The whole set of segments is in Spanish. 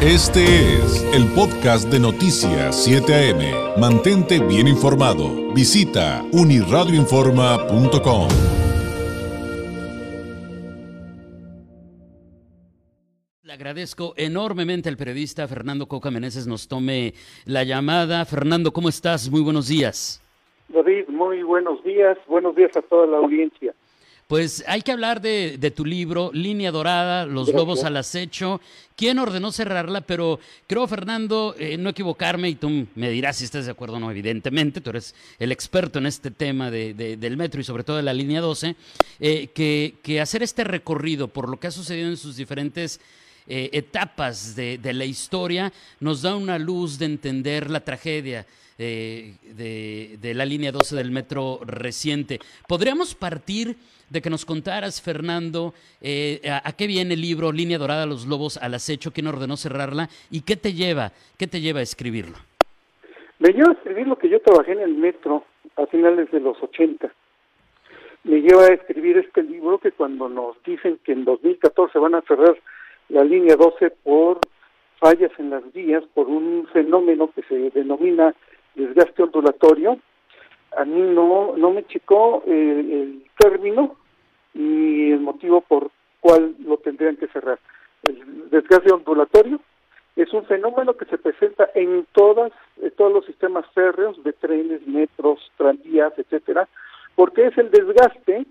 Este es el podcast de Noticias 7 AM. Mantente bien informado. Visita uniradioinforma.com. Le agradezco enormemente al periodista Fernando Coca Meneses nos tome la llamada. Fernando, ¿cómo estás? Muy buenos días. David, muy buenos días. Buenos días a toda la audiencia. Pues hay que hablar de, tu libro, Línea Dorada, Los Lobos al Acecho. ¿Quién ordenó cerrarla? Pero creo, Fernando, eh, no equivocarme, y tú me dirás si estás de acuerdo o no, evidentemente, tú eres el experto en este tema de, del metro y sobre todo de la línea 12, eh, que, que, hacer este recorrido por lo que ha sucedido en sus diferentes eh, etapas de, la historia nos da una luz de entender la tragedia. De, de la línea 12 del metro reciente. ¿Podríamos partir de que nos contaras, Fernando, eh, a, qué viene el libro Línea Dorada, los Lobos al Acecho, quién ordenó cerrarla y qué te lleva, qué te lleva a escribirlo. Me lleva a escribir lo que yo trabajé en el metro a finales de los 80. Me lleva a escribir este libro que cuando nos dicen que en 2014 van a cerrar la línea 12 por fallas en las vías, por un fenómeno que se denomina desgaste ondulatorio, a mí no, no me chicó eh, el término y el motivo por cual lo tendrían que cerrar. El desgaste ondulatorio es un fenómeno que se presenta en todas todos los sistemas férreos de trenes, metros, tranvías, etcétera, porque es el desgaste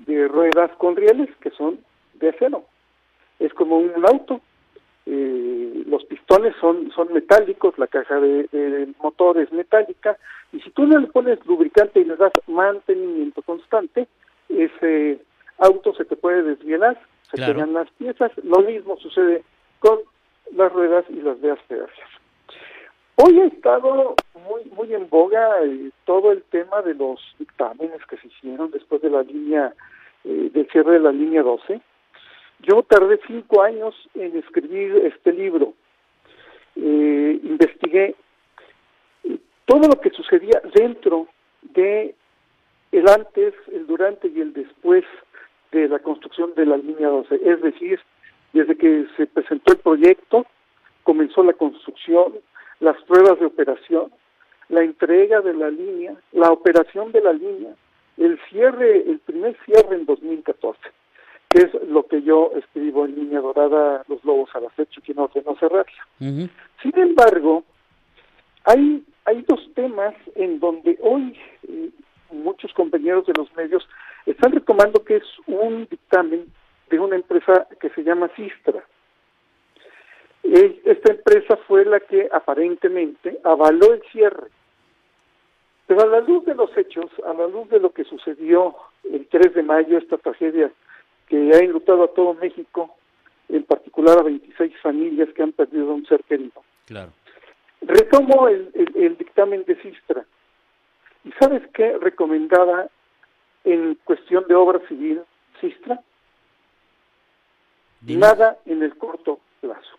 de ruedas con rieles que son de acero. Es como un auto, eh, los pistones son, son metálicos, la caja de, de, motor es metálica, y si tú no le pones lubricante y le das mantenimiento constante, ese auto se te puede desvielar, se te pegan las piezas, lo mismo sucede con las ruedas y las vías férreas. Hoy ha estado muy muy en boga eh, todo el tema de los dictámenes que se hicieron después de la línea, eh, del cierre de la línea 12, yo tardé cinco años en escribir este libro. Eh, investigué todo lo que sucedía dentro de el antes, el durante y el después de la construcción de la línea 12. Es decir, desde que se presentó el proyecto, comenzó la construcción, las pruebas de operación, la entrega de la línea, la operación de la línea, el cierre, el primer cierre en 2014 que es lo que yo escribo en línea dorada, Los Lobos al acecho, que no ordenó cerrarla. Sin embargo, hay, hay dos temas en donde hoy eh, muchos compañeros de los medios están retomando que es un dictamen de una empresa que se llama Sistra. Eh, esta empresa fue la que aparentemente avaló el cierre. Pero a la luz de los hechos, a la luz de lo que sucedió el 3 de mayo, esta tragedia que ha enlutado a todo México, en particular a 26 familias que han perdido a un ser querido. Claro. Retomo el, dictamen de Sistra. ¿Y sabes qué recomendaba en cuestión de obra civil Sistra? Nada en el corto plazo.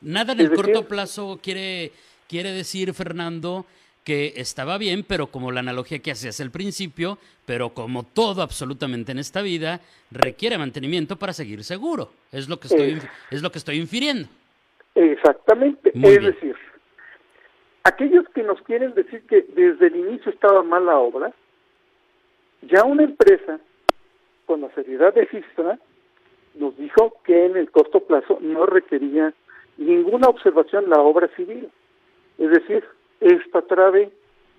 Nada en el corto plazo quiere, quiere decir, Fernando, que estaba bien, pero como la analogía que hacías al principio, pero como todo absolutamente en esta vida, requiere mantenimiento para seguir seguro. Es lo que estoy, es, lo que estoy infiriendo. Exactamente. es decir, aquellos que nos quieren decir que desde el inicio estaba mal la obra, ya una empresa con la seriedad de Sistra nos dijo que en el corto plazo no requería ninguna observación la obra civil. Es decir, esta trave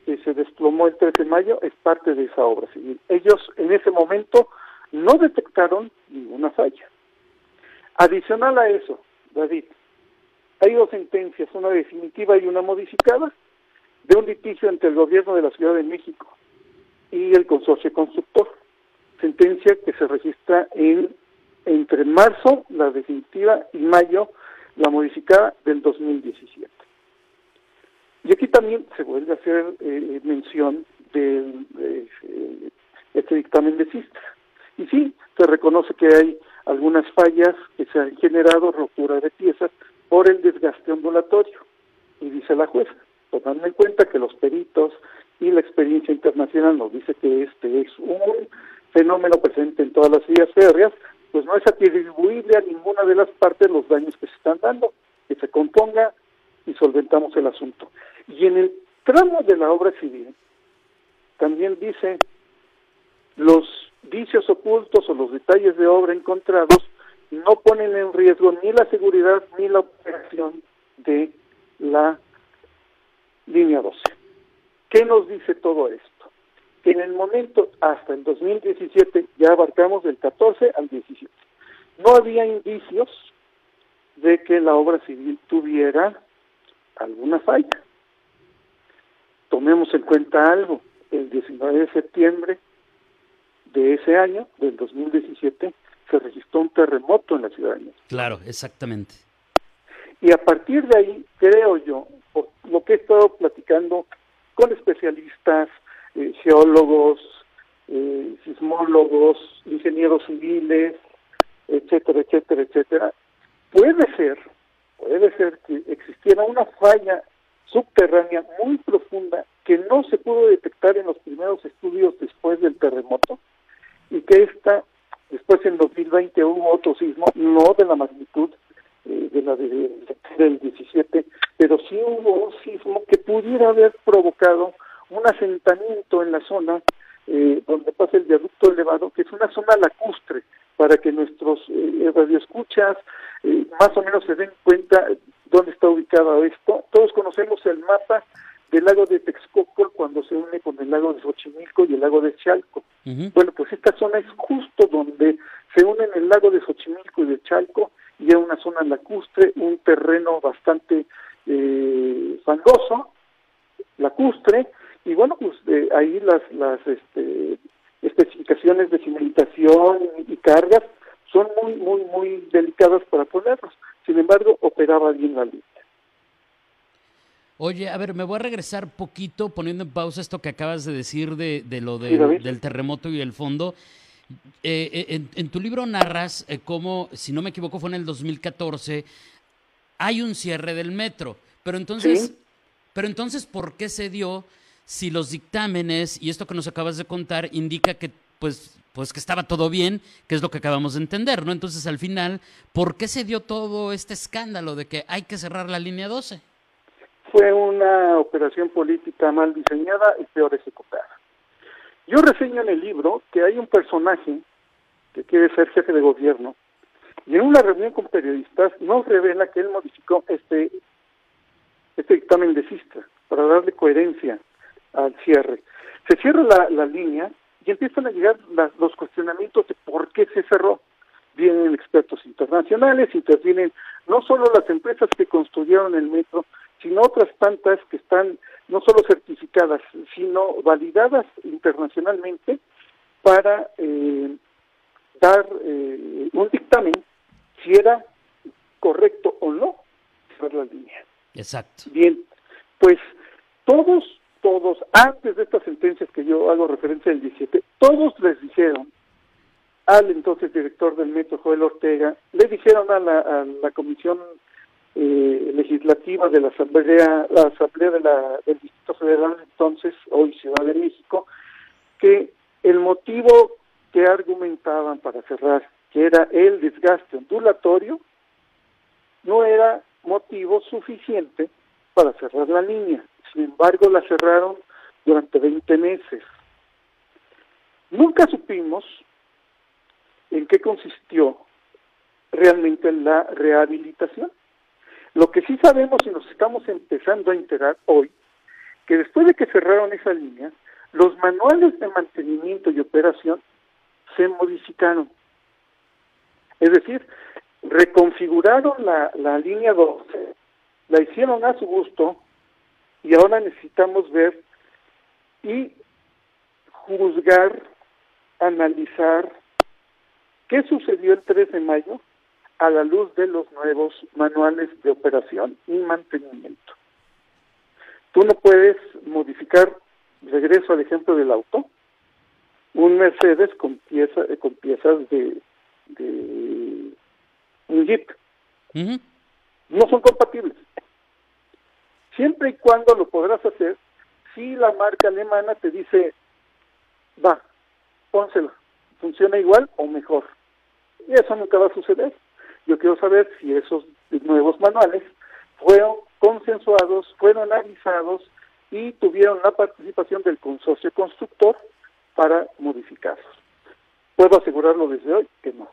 que se desplomó el 13 de mayo es parte de esa obra civil. Ellos en ese momento no detectaron ninguna falla. Adicional a eso, David, hay dos sentencias, una definitiva y una modificada, de un litigio entre el gobierno de la Ciudad de México y el consorcio constructor. Sentencia que se registra en entre marzo, la definitiva, y mayo, la modificada del 2017. También se vuelve a hacer eh, mención de eh, este dictamen de Sistra. Y sí, se reconoce que hay algunas fallas que se han generado, rotura de piezas, por el desgaste ondulatorio. Y dice la jueza, tomando en cuenta que los peritos y la experiencia internacional nos dice que este es un fenómeno presente en todas las vías férreas, pues no es atribuible a ninguna de las partes los daños que se están dando, que se componga y solventamos el asunto. Y en el tramo de la obra civil, también dice los vicios ocultos o los detalles de obra encontrados no ponen en riesgo ni la seguridad ni la operación de la línea 12. ¿Qué nos dice todo esto? Que en el momento hasta el 2017 ya abarcamos del 14 al 17. No había indicios de que la obra civil tuviera alguna falla. Tomemos en cuenta algo, el 19 de septiembre de ese año, del 2017, se registró un terremoto en la ciudad de México. Claro, exactamente. Y a partir de ahí, creo yo, por lo que he estado platicando con especialistas, eh, geólogos, eh, sismólogos, ingenieros civiles, etcétera, etcétera, etcétera, puede ser, puede ser que existiera una falla subterránea muy profunda que no se pudo detectar en los primeros estudios después del terremoto y que esta, después en 2020 hubo otro sismo, no de la magnitud eh, de la del 17, pero sí hubo un sismo que pudiera haber provocado un asentamiento en la zona eh, donde pasa el viaducto elevado, que es una zona lacustre, para que nuestros eh, radioescuchas eh, más o menos se den cuenta dónde está ubicado esto. Todos conocemos el mapa del lago de Texcoco cuando se une con el lago de Xochimilco y el lago de Chalco. Bueno, pues esta zona es justo donde se unen el lago de Xochimilco y de Chalco y es una zona lacustre, un terreno bastante eh, fangoso, lacustre, y bueno, pues de ahí las, las este, especificaciones de cimentación y cargas son muy, muy, muy delicadas para ponerlos. Sin embargo, operaba bien la línea. Oye, a ver, me voy a regresar poquito poniendo en pausa esto que acabas de decir de, de lo del terremoto y el fondo. Eh, eh, en, tu libro narras eh, cómo, si no me equivoco, fue en el 2014, hay un cierre del metro. Pero entonces, pero entonces, ¿por qué se dio si los dictámenes y esto que nos acabas de contar indica que, pues, pues que estaba todo bien, que es lo que acabamos de entender, ¿no? Entonces, al final, ¿por qué se dio todo este escándalo de que hay que cerrar la línea 12? fue una operación política mal diseñada y peor ejecutada. Yo reseño en el libro que hay un personaje que quiere ser jefe de gobierno y en una reunión con periodistas nos revela que él modificó este, este dictamen de Sistra para darle coherencia al cierre. Se cierra la, la línea y empiezan a llegar los cuestionamientos de por qué se cerró. Vienen expertos internacionales, intervienen no solo las empresas que construyeron el metro, sino otras tantas que están no solo certificadas, sino validadas internacionalmente para eh, dar eh, un dictamen si era correcto o no cerrar la línea. Exacto. Bien, pues todos, todos, antes de estas sentencias que yo hago referencia del 17, todos les dijeron al entonces director del metro, Joel Ortega, le dijeron a la, a la Comisión eh, legislativa de la Asamblea, la Asamblea de la, del Distrito Federal, entonces, hoy Ciudad de México, que el motivo que argumentaban para cerrar, que era el desgaste ondulatorio, no era motivo suficiente para cerrar la línea. Sin embargo, la cerraron durante 20 meses. Nunca supimos en qué consistió realmente la rehabilitación. Lo que sí sabemos y nos estamos empezando a enterar hoy, que después de que cerraron esa línea, los manuales de mantenimiento y operación se modificaron. Es decir, reconfiguraron la, la línea 12, la hicieron a su gusto y ahora necesitamos ver y juzgar, analizar qué sucedió el 3 de mayo a la luz de los nuevos manuales de operación y mantenimiento. Tú no puedes modificar, regreso al ejemplo del auto, un Mercedes con, pieza, con piezas de, de un Jeep. No son compatibles. Siempre y cuando lo podrás hacer, si la marca alemana te dice, va, pónsela, funciona igual o mejor Y eso nunca va a suceder. Yo quiero saber si esos nuevos manuales fueron consensuados, fueron avisados y tuvieron la participación del consorcio constructor para modificarlos. Puedo asegurarlo desde hoy que no.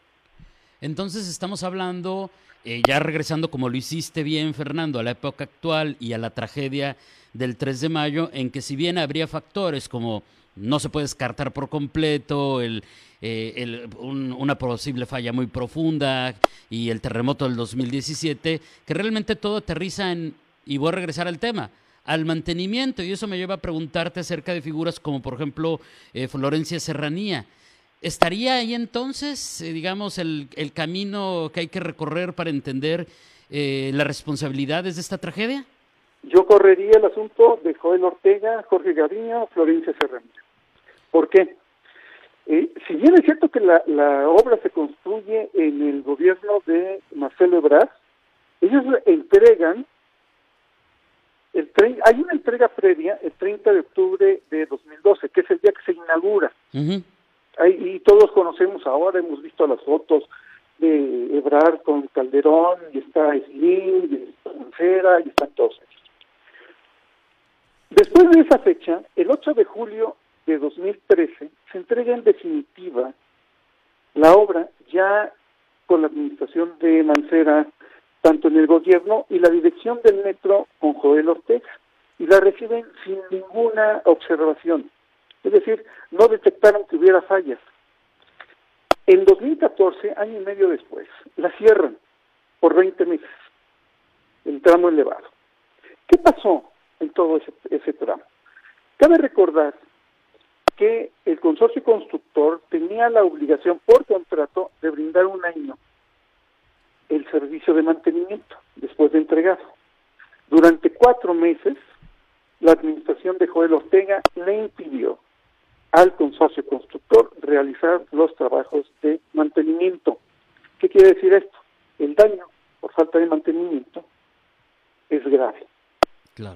Entonces estamos hablando, eh, ya regresando como lo hiciste bien, Fernando, a la época actual y a la tragedia del 3 de mayo, en que si bien habría factores como no se puede descartar por completo el, eh, una posible falla muy profunda y el terremoto del 2017, que realmente todo aterriza en, y voy a regresar al tema, al mantenimiento. Y eso me lleva a preguntarte acerca de figuras como, por ejemplo, eh, Florencia Serranía. ¿Estaría ahí entonces, eh, digamos, el, el, camino que hay que recorrer para entender las responsabilidades de esta tragedia? Yo correría el asunto de Joel Ortega, Jorge Gaviño, Florencia Serranía. ¿Por qué? Eh, si bien es cierto que la, obra se construye en el gobierno de Marcelo Ebrard, ellos entregan, el hay una entrega previa el 30 de octubre de 2012, que es el día que se inaugura. Y todos conocemos ahora, hemos visto las fotos de Ebrard con Calderón, y está Slim, y está Mancera, y están todos ellos. Después de esa fecha, el 8 de julio de 2013 se entrega en definitiva la obra ya con la administración de Mancera, tanto en el gobierno y la dirección del metro con Joel Ortega, y la reciben sin ninguna observación. Es decir, no detectaron que hubiera fallas. En 2014, año y medio después, la cierran por 20 meses, el tramo elevado. ¿Qué pasó en todo ese, tramo? Cabe recordar que el consorcio constructor tenía la obligación por contrato de brindar un año el servicio de mantenimiento después de entregado. Durante cuatro meses, la administración de Joel Ortega le impidió al consorcio constructor realizar los trabajos de mantenimiento. ¿Qué quiere decir esto? El daño por falta de mantenimiento es grave.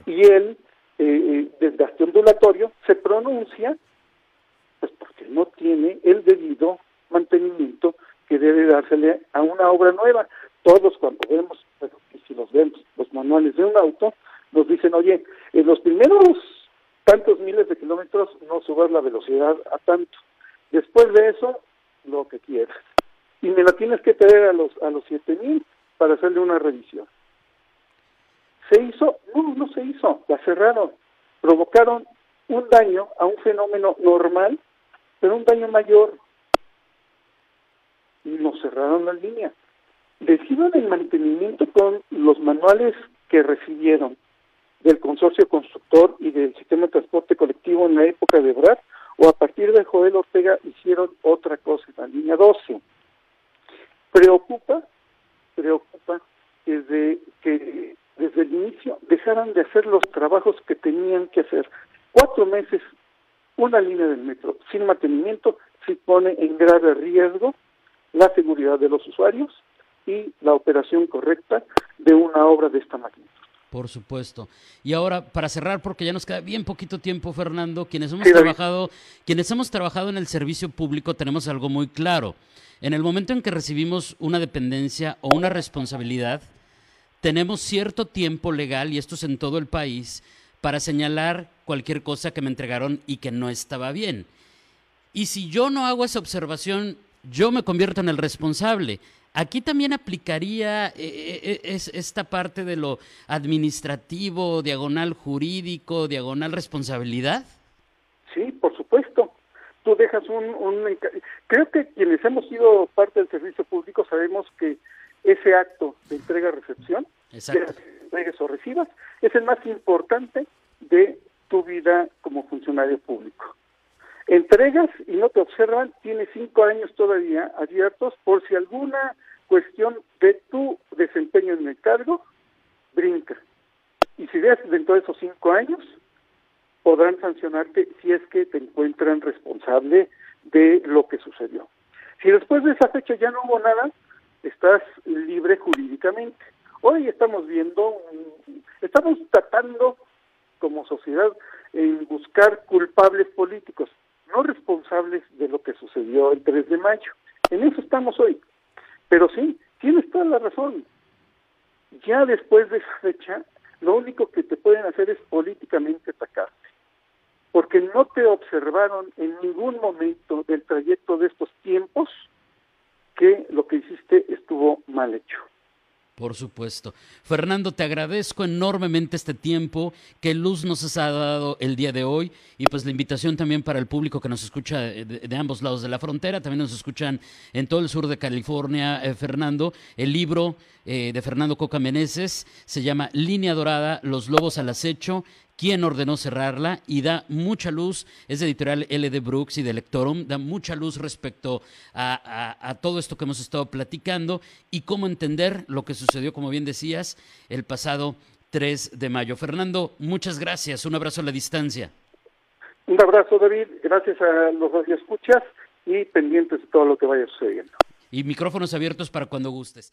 Y el eh, eh, desgaste ondulatorio se pronuncia pues porque no tiene el debido mantenimiento que debe dársele a una obra nueva. Todos cuando vemos, bueno, si los vemos, los manuales de un auto, nos dicen, oye, en los primeros tantos miles de kilómetros no subas la velocidad a tanto. Después de eso, lo que quieras. Y me la tienes que traer a los a los 7000 para hacerle una revisión. ¿Se hizo? No, no se hizo. La cerraron. Provocaron un daño a un fenómeno normal pero un daño mayor. Y nos cerraron la línea. Reciban el mantenimiento con los manuales que recibieron del consorcio constructor y del sistema de transporte colectivo en la época de Brad, o a partir de Joel Ortega hicieron otra cosa la línea 12. Preocupa, preocupa desde que desde el inicio dejaran de hacer los trabajos que tenían que hacer. Cuatro meses una línea del metro sin mantenimiento se pone en grave riesgo la seguridad de los usuarios y la operación correcta de una obra de esta magnitud. Por supuesto. Y ahora, para cerrar, porque ya nos queda bien poquito tiempo, Fernando, quienes hemos trabajado, quienes hemos trabajado en el servicio público tenemos algo muy claro. En el momento en que recibimos una dependencia o una responsabilidad, tenemos cierto tiempo legal, y esto es en todo el país, para señalar cualquier cosa que me entregaron y que no estaba bien. Y si yo no hago esa observación, yo me convierto en el responsable. Aquí también aplicaría eh, eh, eh, esta parte de lo administrativo, diagonal jurídico, diagonal responsabilidad. Sí, por supuesto. Tú dejas un, un... Creo que quienes hemos sido parte del servicio público sabemos que ese acto de entrega-recepción, entregues o recibas, es el más importante de tu vida como funcionario público. Entregas y no te observan, tienes cinco años todavía abiertos por si alguna cuestión de tu desempeño en el cargo brinca. Y si ves dentro de esos cinco años, podrán sancionarte si es que te encuentran responsable de lo que sucedió. Si después de esa fecha ya no hubo nada, estás libre jurídicamente. Hoy estamos viendo, estamos tratando como sociedad en buscar culpables políticos, no responsables de lo que sucedió el 3 de mayo. En eso estamos hoy. Pero sí, tienes toda la razón. Ya después de esa fecha, lo único que te pueden hacer es políticamente atacarte, porque no te observaron en ningún momento del trayecto de estos tiempos que lo que hiciste estuvo mal hecho. Por supuesto. Fernando, te agradezco enormemente este tiempo que Luz nos ha dado el día de hoy y pues la invitación también para el público que nos escucha de, ambos lados de la frontera, también nos escuchan en todo el sur de California, eh, Fernando. El libro eh, de Fernando Coca Meneses se llama Línea Dorada, Los Lobos al Acecho quién ordenó cerrarla y da mucha luz, es de editorial LD Brooks y de Lectorum, da mucha luz respecto a, todo esto que hemos estado platicando y cómo entender lo que sucedió, como bien decías, el pasado 3 de mayo. Fernando, muchas gracias, un abrazo a la distancia. Un abrazo, David, gracias a los que escuchas y pendientes de todo lo que vaya sucediendo. Y micrófonos abiertos para cuando gustes.